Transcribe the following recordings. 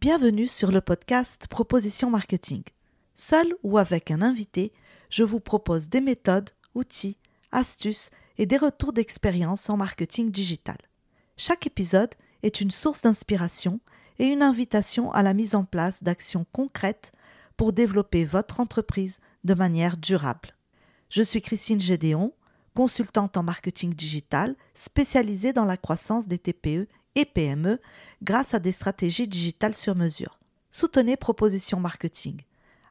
Bienvenue sur le podcast Proposition Marketing. Seul ou avec un invité, je vous propose des méthodes, outils, astuces et des retours d'expérience en marketing digital. Chaque épisode est une source d'inspiration et une invitation à la mise en place d'actions concrètes pour développer votre entreprise de manière durable. Je suis Christine Gédéon, consultante en marketing digital spécialisée dans la croissance des TPE et PME grâce à des stratégies digitales sur mesure. Soutenez Proposition Marketing.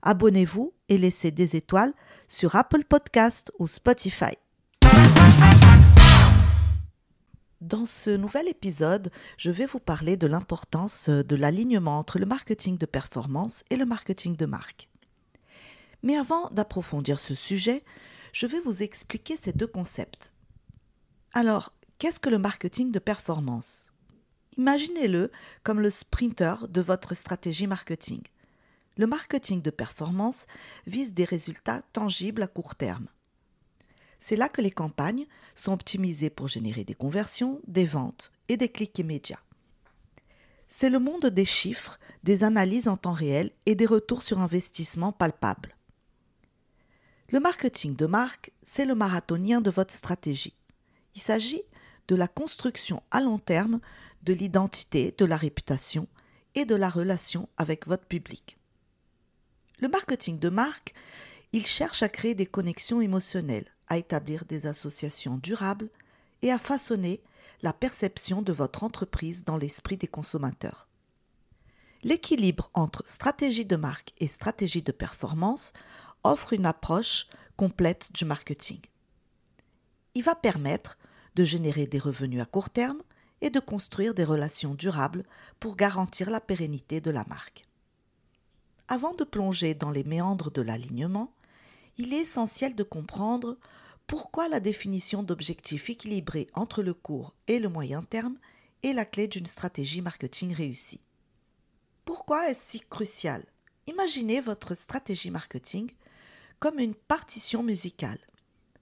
Abonnez-vous et laissez des étoiles sur Apple Podcast ou Spotify. Dans ce nouvel épisode, je vais vous parler de l'importance de l'alignement entre le marketing de performance et le marketing de marque. Mais avant d'approfondir ce sujet, je vais vous expliquer ces deux concepts. Alors, qu'est-ce que le marketing de performance? Imaginez-le comme le sprinter de votre stratégie marketing. Le marketing de performance vise des résultats tangibles à court terme. C'est là que les campagnes sont optimisées pour générer des conversions, des ventes et des clics immédiats. C'est le monde des chiffres, des analyses en temps réel et des retours sur investissement palpables. Le marketing de marque, c'est le marathonien de votre stratégie. Il s'agit de la construction à long terme de l'identité, de la réputation et de la relation avec votre public. Le marketing de marque, il cherche à créer des connexions émotionnelles, à établir des associations durables et à façonner la perception de votre entreprise dans l'esprit des consommateurs. L'équilibre entre stratégie de marque et stratégie de performance offre une approche complète du marketing. Il va permettre de générer des revenus à court terme et de construire des relations durables pour garantir la pérennité de la marque. Avant de plonger dans les méandres de l'alignement, il est essentiel de comprendre pourquoi la définition d'objectifs équilibrés entre le court et le moyen terme est la clé d'une stratégie marketing réussie. Pourquoi est-ce si crucial? Imaginez votre stratégie marketing comme une partition musicale.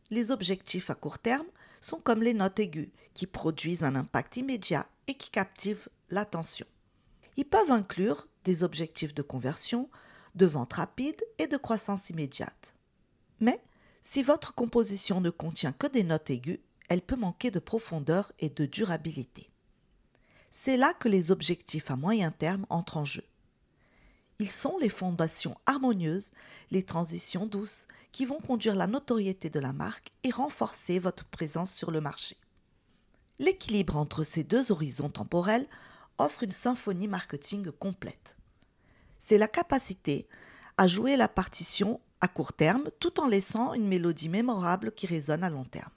Les objectifs à court terme sont comme les notes aiguës qui produisent un impact immédiat et qui captivent l'attention. Ils peuvent inclure des objectifs de conversion, de vente rapide et de croissance immédiate. Mais si votre composition ne contient que des notes aiguës, elle peut manquer de profondeur et de durabilité. C'est là que les objectifs à moyen terme entrent en jeu. Ils sont les fondations harmonieuses, les transitions douces qui vont conduire la notoriété de la marque et renforcer votre présence sur le marché. L'équilibre entre ces deux horizons temporels offre une symphonie marketing complète. C'est la capacité à jouer la partition à court terme tout en laissant une mélodie mémorable qui résonne à long terme.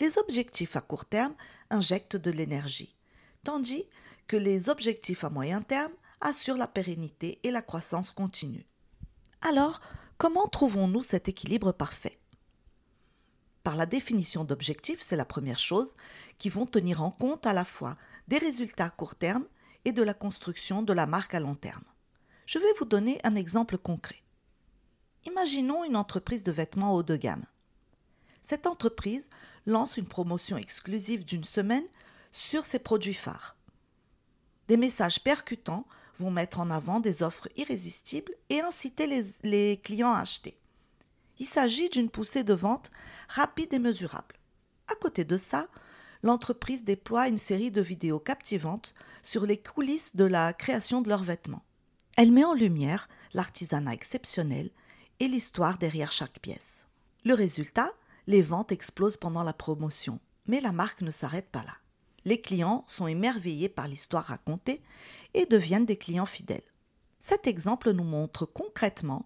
Les objectifs à court terme injectent de l'énergie, tandis que les objectifs à moyen terme assure la pérennité et la croissance continue. Alors, comment trouvons-nous cet équilibre parfait? Par la définition d'objectifs, c'est la première chose, qui vont tenir en compte à la fois des résultats à court terme et de la construction de la marque à long terme. Je vais vous donner un exemple concret. Imaginons une entreprise de vêtements haut de gamme. Cette entreprise lance une promotion exclusive d'une semaine sur ses produits phares. Des messages percutants vont mettre en avant des offres irrésistibles et inciter les, clients à acheter. Il s'agit d'une poussée de vente rapide et mesurable. À côté de ça, l'entreprise déploie une série de vidéos captivantes sur les coulisses de la création de leurs vêtements. Elle met en lumière l'artisanat exceptionnel et l'histoire derrière chaque pièce. Le résultat, les ventes explosent pendant la promotion, mais la marque ne s'arrête pas là. Les clients sont émerveillés par l'histoire racontée et deviennent des clients fidèles. Cet exemple nous montre concrètement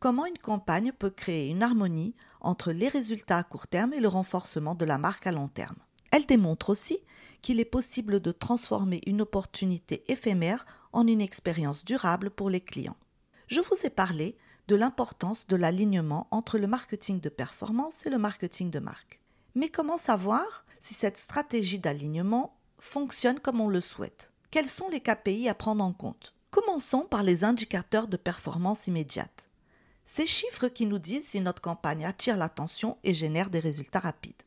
comment une campagne peut créer une harmonie entre les résultats à court terme et le renforcement de la marque à long terme. Elle démontre aussi qu'il est possible de transformer une opportunité éphémère en une expérience durable pour les clients. Je vous ai parlé de l'importance de l'alignement entre le marketing de performance et le marketing de marque. Mais comment savoir si cette stratégie d'alignement fonctionne comme on le souhaite Quels sont les KPI à prendre en compte? Commençons par les indicateurs de performance immédiate. Ces chiffres qui nous disent si notre campagne attire l'attention et génère des résultats rapides,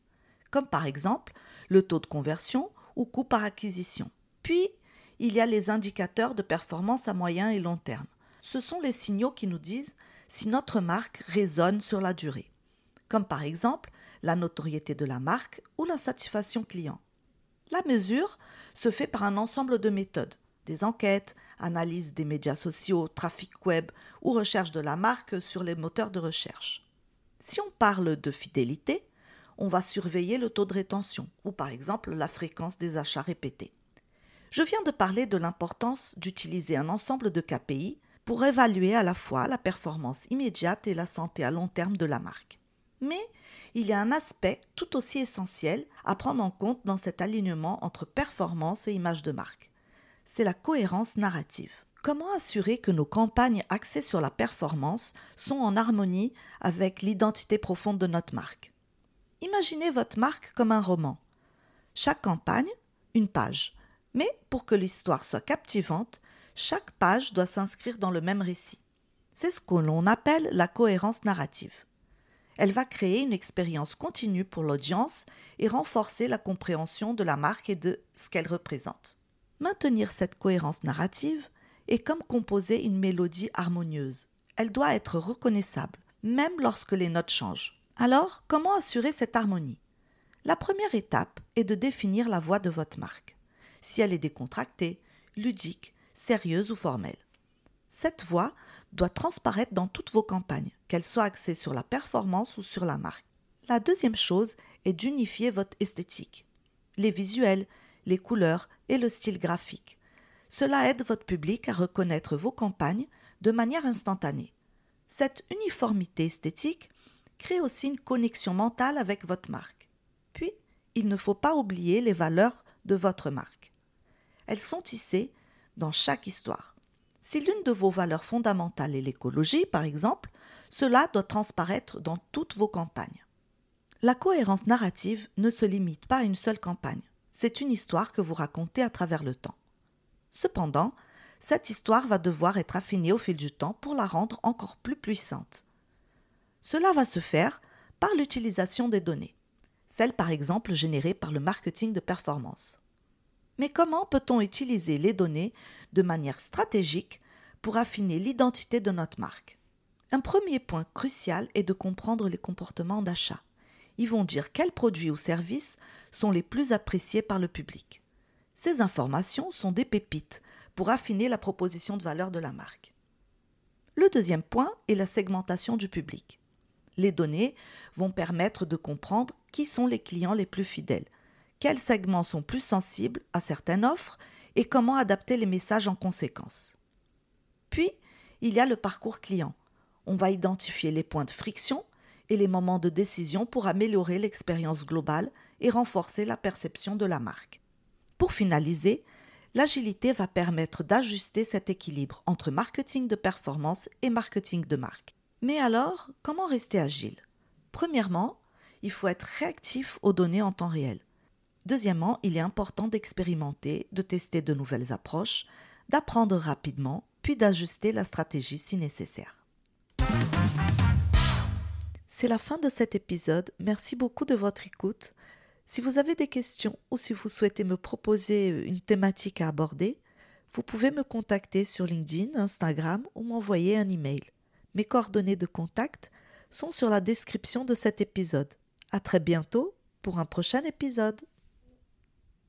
comme par exemple le taux de conversion ou coût par acquisition. Puis, il y a les indicateurs de performance à moyen et long terme. Ce sont les signaux qui nous disent si notre marque résonne sur la durée, comme par exemple la notoriété de la marque ou la satisfaction client. La mesure se fait par un ensemble de méthodes, des enquêtes, analyse des médias sociaux, trafic web ou recherche de la marque sur les moteurs de recherche. Si on parle de fidélité, on va surveiller le taux de rétention ou par exemple la fréquence des achats répétés. Je viens de parler de l'importance d'utiliser un ensemble de KPI pour évaluer à la fois la performance immédiate et la santé à long terme de la marque. Mais il y a un aspect tout aussi essentiel à prendre en compte dans cet alignement entre performance et image de marque. C'est la cohérence narrative. Comment assurer que nos campagnes axées sur la performance sont en harmonie avec l'identité profonde de notre marque? Imaginez votre marque comme un roman. Chaque campagne, une page. Mais pour que l'histoire soit captivante, chaque page doit s'inscrire dans le même récit. C'est ce que l'on appelle la cohérence narrative. Elle va créer une expérience continue pour l'audience et renforcer la compréhension de la marque et de ce qu'elle représente. Maintenir cette cohérence narrative est comme composer une mélodie harmonieuse. Elle doit être reconnaissable, même lorsque les notes changent. Alors, comment assurer cette harmonie? La première étape est de définir la voix de votre marque. Si elle est décontractée, ludique, sérieuse ou formelle. Cette voix doit transparaître dans toutes vos campagnes, qu'elles soient axées sur la performance ou sur la marque. La deuxième chose est d'unifier votre esthétique, les visuels, les couleurs et le style graphique. Cela aide votre public à reconnaître vos campagnes de manière instantanée. Cette uniformité esthétique crée aussi une connexion mentale avec votre marque. Puis, il ne faut pas oublier les valeurs de votre marque. Elles sont tissées dans chaque histoire. Si l'une de vos valeurs fondamentales est l'écologie, par exemple, cela doit transparaître dans toutes vos campagnes. La cohérence narrative ne se limite pas à une seule campagne. C'est une histoire que vous racontez à travers le temps. Cependant, cette histoire va devoir être affinée au fil du temps pour la rendre encore plus puissante. Cela va se faire par l'utilisation des données, celles par exemple générées par le marketing de performance. Mais comment peut-on utiliser les données de manière stratégique pour affiner l'identité de notre marque? Un premier point crucial est de comprendre les comportements d'achat. Ils vont dire quels produits ou services sont les plus appréciés par le public. Ces informations sont des pépites pour affiner la proposition de valeur de la marque. Le deuxième point est la segmentation du public. Les données vont permettre de comprendre qui sont les clients les plus fidèles, quels segments sont plus sensibles à certaines offres et comment adapter les messages en conséquence. Puis, il y a le parcours client. On va identifier les points de friction et les moments de décision pour améliorer l'expérience globale et renforcer la perception de la marque. Pour finaliser, l'agilité va permettre d'ajuster cet équilibre entre marketing de performance et marketing de marque. Mais alors, comment rester agile? Premièrement, il faut être réactif aux données en temps réel. Deuxièmement, il est important d'expérimenter, de tester de nouvelles approches, d'apprendre rapidement, puis d'ajuster la stratégie si nécessaire. C'est la fin de cet épisode. Merci beaucoup de votre écoute. Si vous avez des questions ou si vous souhaitez me proposer une thématique à aborder, vous pouvez me contacter sur LinkedIn, Instagram ou m'envoyer un email. Mes coordonnées de contact sont sur la description de cet épisode. À très bientôt pour un prochain épisode.